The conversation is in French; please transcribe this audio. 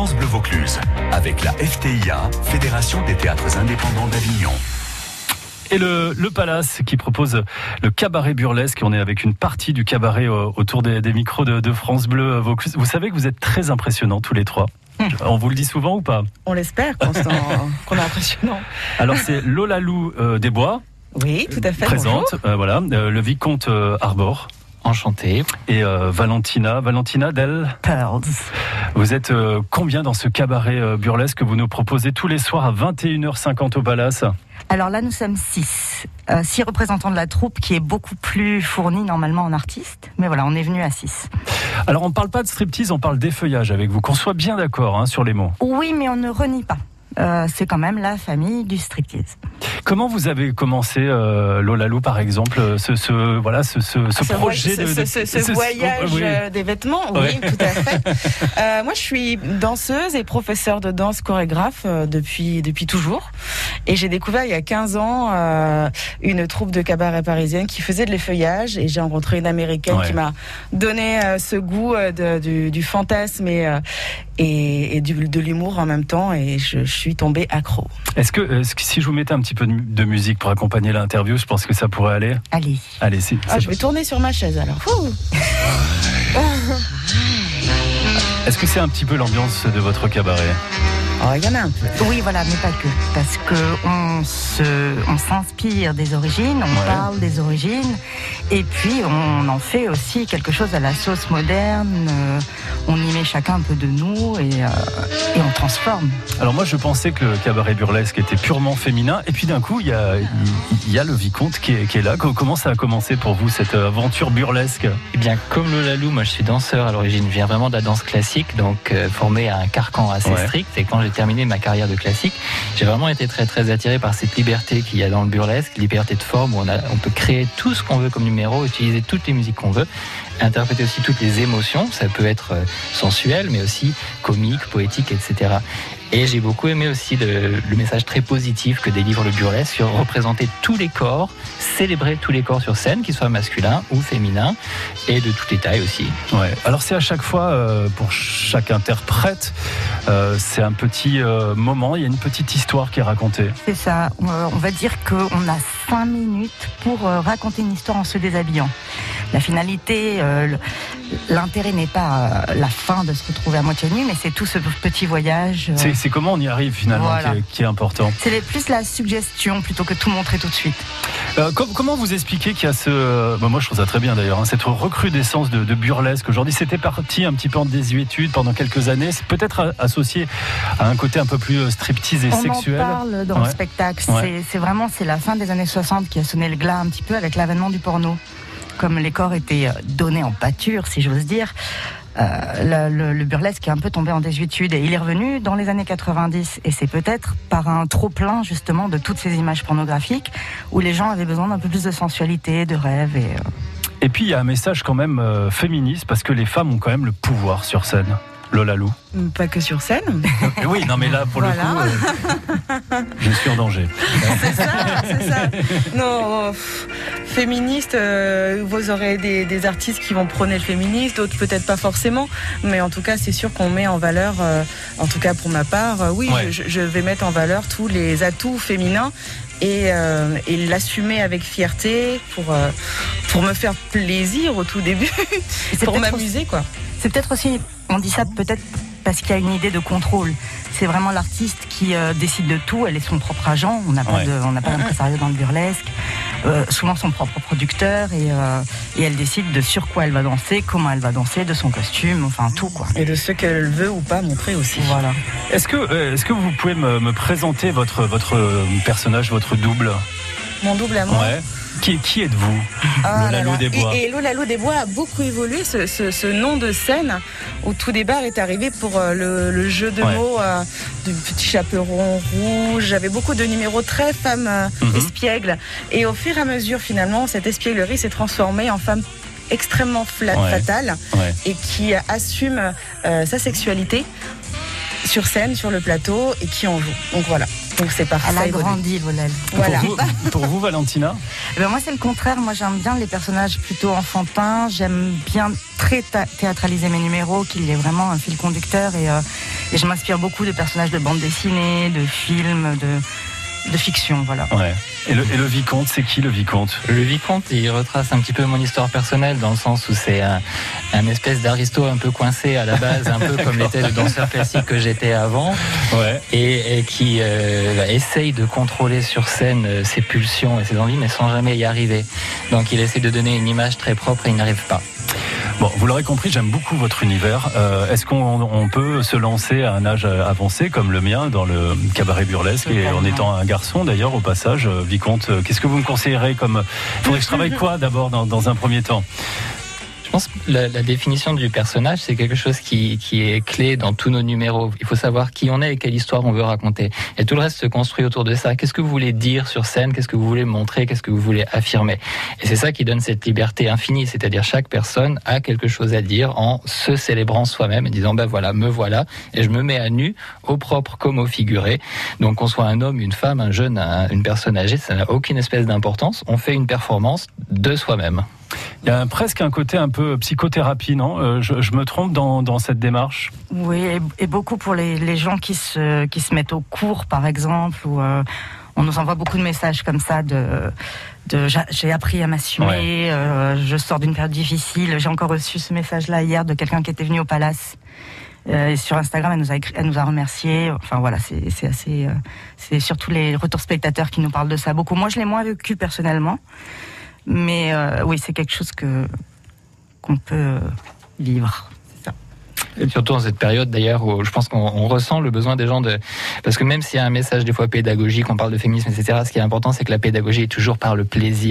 France Bleu Vaucluse avec la FTIA, Fédération des théâtres indépendants d'Avignon. Et le, le, Palace qui propose le cabaret burlesque. On est avec une partie du cabaret euh, autour des, des micros de, de, France Bleu Vaucluse. Vous savez que vous êtes très impressionnants tous les trois. On vous le dit souvent ou pas? On l'espère qu'on est impressionnant. Alors c'est Lola Lou euh, Desbois. Oui, tout à fait. Présente, euh, voilà, euh, le vicomte euh, Arbor. Enchanté. Et euh, Valentina, Valentina Del Pearls. Vous êtes euh, combien dans ce cabaret euh, burlesque que vous nous proposez tous les soirs à 21h50 au Palace? Alors là, nous sommes six. Euh, six représentants de la troupe qui est beaucoup plus fournie normalement en artistes. Mais voilà, on est venu à six. Alors on ne parle pas de striptease, on parle d'effeuillage avec vous, qu'on soit bien d'accord hein, sur les mots. Oui, mais on ne renie pas. Euh, c'est quand même la famille du striptease. Comment vous avez commencé, euh, Lola Lou, par exemple, ce, ce voilà, ce, ce, ce ce projet de, ce, de- ce- ce voyage oui. euh, des vêtements, oui, Ouais. tout à fait. Euh, moi, je suis danseuse et professeure de danse chorégraphe euh, depuis depuis toujours. Et j'ai découvert il y a 15 ans euh, une troupe de cabaret parisienne qui faisait de l'effeuillage et j'ai rencontré une américaine Ouais. qui m'a donné euh, ce goût euh, de- du, du fantasme et euh, et, et du- de l'humour en même temps et je, je suis tombée accro. Est-ce que, est-ce que si je vous mettais un petit peu de, mu- de musique pour accompagner l'interview, je pense que ça pourrait aller? Allez. Allez, c'est, Ah, je vais tourner sur ma chaise alors. Est-ce que c'est un petit peu l'ambiance de votre cabaret? Oh, il y en a un peu. Oui, voilà, mais pas que. Parce que on s'inspire des origines, on Ouais. parle des origines, et puis on en fait aussi quelque chose à la sauce moderne. euh, on chacun un peu de nous et, euh, et on transforme. Alors moi, je pensais que le cabaret burlesque était purement féminin, et puis d'un coup, il y a, il- il y a le vicomte qui est, qui est là. Comment ça a commencé pour vous cette aventure burlesque? Eh bien, comme Lola Lou, moi je suis danseur à l'origine, je viens vraiment de la danse classique, donc euh, formé à un carcan assez Ouais. strict. Et quand j'ai terminé ma carrière de classique, j'ai vraiment été très très attiré par cette liberté qu'il y a dans le burlesque, liberté de forme où on, a, on peut créer tout ce qu'on veut comme numéro, utiliser toutes les musiques qu'on veut, interpréter aussi toutes les émotions. Ça peut être euh, sensuel, mais aussi comique, poétique, etc. Et j'ai beaucoup aimé aussi le, le message très positif que délivre le burlesque sur représenter tous les corps, célébrer tous les corps sur scène, qu'ils soient masculins ou féminins, et de toutes les tailles aussi. Ouais. Alors c'est à chaque fois euh, pour chaque interprète, euh, c'est un petit euh, moment, il y a une petite histoire qui est racontée. C'est ça. Euh, On va dire qu'on a cinq minutes pour euh, raconter une histoire en se déshabillant. La finalité, euh, le- l'intérêt n'est pas euh, la fin de se retrouver à moitié nu, mais c'est tout ce petit voyage. euh, C'est, comment on y arrive finalement Voilà. qui, est, qui est important. C'est plus la suggestion plutôt que tout montrer tout de suite. Euh, com- comment vous expliquez qu'il y a ce... bah, moi je trouve ça très bien d'ailleurs, hein, cette recrudescence de, de burlesque aujourd'hui? C'était parti un petit peu en désuétude pendant quelques années. C'est peut-être associé à un côté un peu plus striptease et On sexuel? en parle dans Ouais. le spectacle. Ouais. C'est vraiment c'est la fin des années 60 qui a sonné le glas un petit peu avec l'avènement du porno. Comme les corps étaient euh, donnés en pâture, si j'ose dire. euh, le, le- le burlesque est un peu tombé en désuétude et il est revenu dans les années 90 et c'est peut-être par un trop plein justement de toutes ces images pornographiques où les gens avaient besoin d'un peu plus de sensualité, de rêve et euh, puis il y a un message quand même féministe parce que les femmes ont quand même le pouvoir sur scène. Lola Lou. Pas que sur scène. Oui, non mais là pour Voilà. le coup, euh, je suis en danger. C'est ça, c'est ça. Non, pff, féministe, euh, vous aurez des, des artistes qui vont prôner le féminisme, d'autres peut-être pas forcément, mais en tout cas, c'est sûr qu'on met en valeur, euh, en tout cas pour ma part, euh, oui, Ouais. je, je vais mettre en valeur tous les atouts féminins et, euh, et l'assumer avec fierté pour, euh, pour me faire plaisir au tout début, pour m'amuser, quoi. C'est peut-être aussi, on dit ça peut-être parce qu'il y a une idée de contrôle. C'est vraiment l'artiste qui euh, décide de tout. Elle est son propre agent. On n'a pas Ouais. de, on n'a pas d'impresario dans le burlesque. Euh, souvent son propre producteur et, euh, et elle décide de sur quoi elle va danser, comment elle va danser, de son costume, enfin tout quoi. Et de ce qu'elle veut ou pas montrer aussi. Voilà. Est-ce que, est-ce que vous pouvez me, me présenter votre, votre personnage, votre double? Mon double amour. Ouais. Qui, qui êtes-vous Ah Lola. Et, et Lola Lou Desbois a beaucoup évolué. Ce, ce- ce nom de scène, au tout départ, est arrivé pour euh, le, le jeu de Ouais. mots euh, du petit chaperon rouge. J'avais beaucoup de numéros très femme euh, Mhm. espiègle. Et au fur et à mesure, finalement, cette espièglerie s'est transformée en femme extrêmement Ouais. fatale et qui assume sa sexualité sur scène, sur le plateau et qui en joue. Donc voilà. Donc c'est parfait. Elle a grandi. Voilà. Pour, vous, pour vous, Valentina Eh ben, moi, c'est le contraire. Moi, j'aime bien les personnages plutôt enfantins. J'aime bien très théâtraliser mes numéros, qu'il y ait vraiment un fil conducteur. Et, euh, Et je m'inspire beaucoup de personnages de bande dessinée, de films, de, de fiction, voilà. Ouais. Et le, et le vicomte, c'est qui le vicomte? Le vicomte, il retrace un petit peu mon histoire personnelle dans le sens où c'est un, un espèce d'aristo un peu coincé à la base, un peu comme l'était le danseur classique que j'étais avant, Ouais. et, et qui euh, essaye de contrôler sur scène euh, ses pulsions et ses envies, mais sans jamais y arriver. Donc il essaie de donner une image très propre et il n'arrive pas. Bon, vous l'aurez compris, j'aime beaucoup votre univers. Euh, Est-ce qu'on on peut se lancer à un âge avancé comme le mien dans le cabaret burlesque et en étant un garçon d'ailleurs au passage, euh, vicomte, euh, qu'est-ce que vous me conseillerez comme Faudrait que je travaille quoi d'abord dans, dans un premier temps? Je pense que la, la définition du personnage, c'est quelque chose qui, qui est clé dans tous nos numéros. Il faut savoir qui on est et quelle histoire on veut raconter. Et tout le reste se construit autour de ça. Qu'est-ce que vous voulez dire sur scène? Qu'est-ce que vous voulez montrer? Qu'est-ce que vous voulez affirmer? Et c'est ça qui donne cette liberté infinie. C'est-à-dire chaque personne a quelque chose à dire en se célébrant soi-même et disant ben voilà, me voilà et je me mets à nu, au propre comme au figuré. Donc qu'on soit un homme, une femme, un jeune, un- une personne âgée, ça n'a aucune espèce d'importance. On fait une performance de soi-même. Il y a presque un côté un peu psychothérapie, non Euh, je, je me trompe dans, dans cette démarche Oui, et, et beaucoup pour les, les gens qui se, qui se mettent au cours, par exemple, ou euh, on nous envoie beaucoup de messages comme ça de, de j'a- j'ai appris à m'assumer, Ouais. euh, je sors d'une période difficile. J'ai encore reçu ce message-là hier de quelqu'un qui était venu au Palace. Euh, et sur Instagram, elle nous a écrit, elle nous a remercié. Enfin voilà, c'est c'est assez, euh, c'est surtout les retours spectateurs qui nous parlent de ça beaucoup. Moi, je l'ai moins vécu personnellement, mais euh, oui, c'est quelque chose qu'on peut euh, vivre. Et surtout en cette période d'ailleurs où je pense qu'on on ressent le besoin des gens de... Parce que même s'il y a un message des fois pédagogique, on parle de féminisme, etc., ce qui est important c'est que la pédagogie est toujours par le plaisir,